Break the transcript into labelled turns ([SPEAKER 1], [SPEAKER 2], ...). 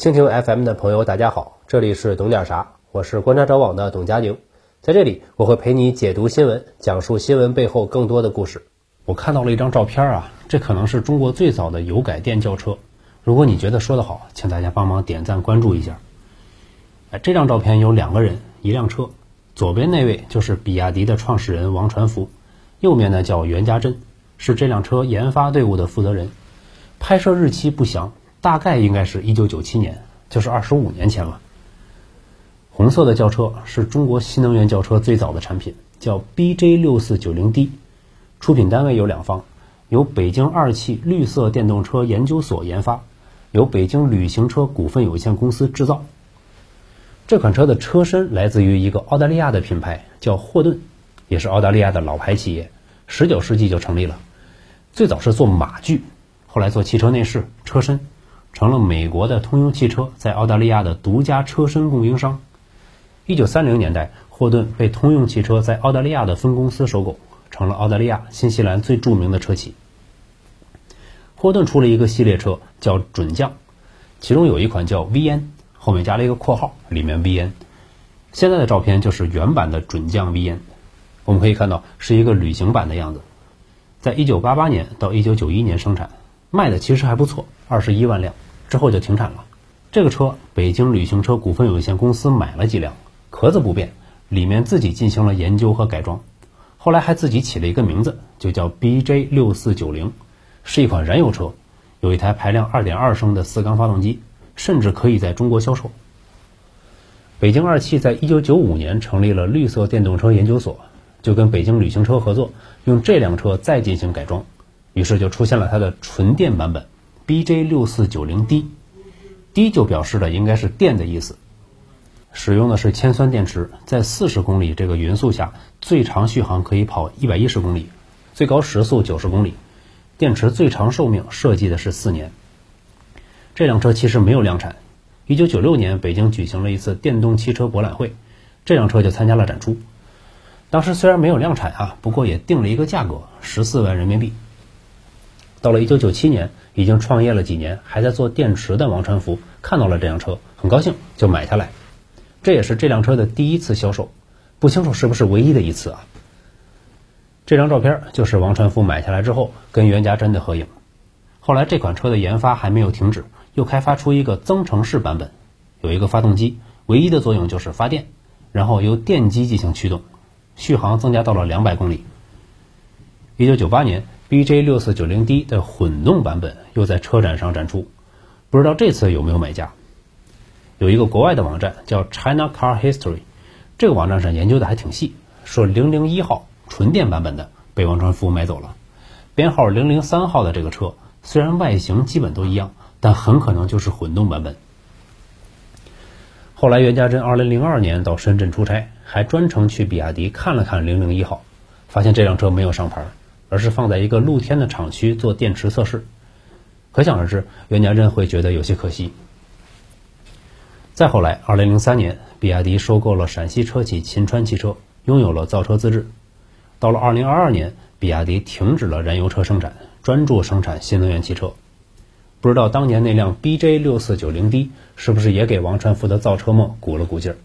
[SPEAKER 1] 蜻蜓 FM 的朋友，大家好，这里是懂点啥，我是观察者网的董佳宁，在这里我会陪你解读新闻，讲述新闻背后更多的故事。我看到了一张照片啊，这可能是中国最早的油改电轿车。如果你觉得说得好，请大家帮忙点赞关注一下。哎，这张照片有两个人，一辆车，左边那位就是比亚迪的创始人王传福，右面呢叫袁家珍，是这辆车研发队伍的负责人。拍摄日期不详，大概应该是一九九七年，就是二十五年前了。红色的轿车是中国新能源轿车最早的产品，叫 BJ 六四九零 D，出品单位有两方，由北京二汽绿色电动车研究所研发，由北京旅行车股份有限公司制造。这款车的车身来自于一个澳大利亚的品牌，叫霍顿，也是澳大利亚的老牌企业，十九世纪就成立了，最早是做马具。后来做汽车内饰、车身，成了美国的通用汽车在澳大利亚的独家车身供应商。一九三零年代，霍顿被通用汽车在澳大利亚的分公司收购，成了澳大利亚、新西兰最著名的车企。霍顿出了一个系列车叫准将，其中有一款叫 VN，后面加了一个括号，里面 VN。现在的照片就是原版的准将 VN，我们可以看到是一个旅行版的样子，在一九八八年到一九九一年生产。卖的其实还不错，二十一万辆之后就停产了。这个车北京旅行车股份有限公司买了几辆，壳子不变，里面自己进行了研究和改装，后来还自己起了一个名字，就叫 BJ 六四九零，是一款燃油车，有一台排量二点二升的四缸发动机，甚至可以在中国销售。北京二汽在一九九五年成立了绿色电动车研究所，就跟北京旅行车合作，用这辆车再进行改装。于是就出现了它的纯电版本，BJ 六四九零 D，D 就表示的应该是电的意思。使用的是铅酸电池，在四十公里这个匀速下，最长续航可以跑一百一十公里，最高时速九十公里。电池最长寿命设计的是四年。这辆车其实没有量产。一九九六年北京举行了一次电动汽车博览会，这辆车就参加了展出。当时虽然没有量产啊，不过也定了一个价格，十四万人民币。到了一九九七年，已经创业了几年，还在做电池的王传福看到了这辆车，很高兴就买下来。这也是这辆车的第一次销售，不清楚是不是唯一的一次啊。这张照片就是王传福买下来之后跟袁家珍的合影。后来这款车的研发还没有停止，又开发出一个增程式版本，有一个发动机，唯一的作用就是发电，然后由电机进行驱动，续航增加到了两百公里。一九九八年。BJ 六四九零 D 的混动版本又在车展上展出，不知道这次有没有买家？有一个国外的网站叫 China Car History，这个网站上研究的还挺细，说零零一号纯电版本的被王传福买走了，编号零零三号的这个车虽然外形基本都一样，但很可能就是混动版本。后来袁家珍二零零二年到深圳出差，还专程去比亚迪看了看零零一号，发现这辆车没有上牌。而是放在一个露天的厂区做电池测试，可想而知，袁家珍会觉得有些可惜。再后来，二零零三年，比亚迪收购了陕西车企秦川汽车，拥有了造车资质。到了二零二二年，比亚迪停止了燃油车生产，专注生产新能源汽车。不知道当年那辆 BJ 六四九零 D 是不是也给王传福的造车梦鼓了鼓劲儿？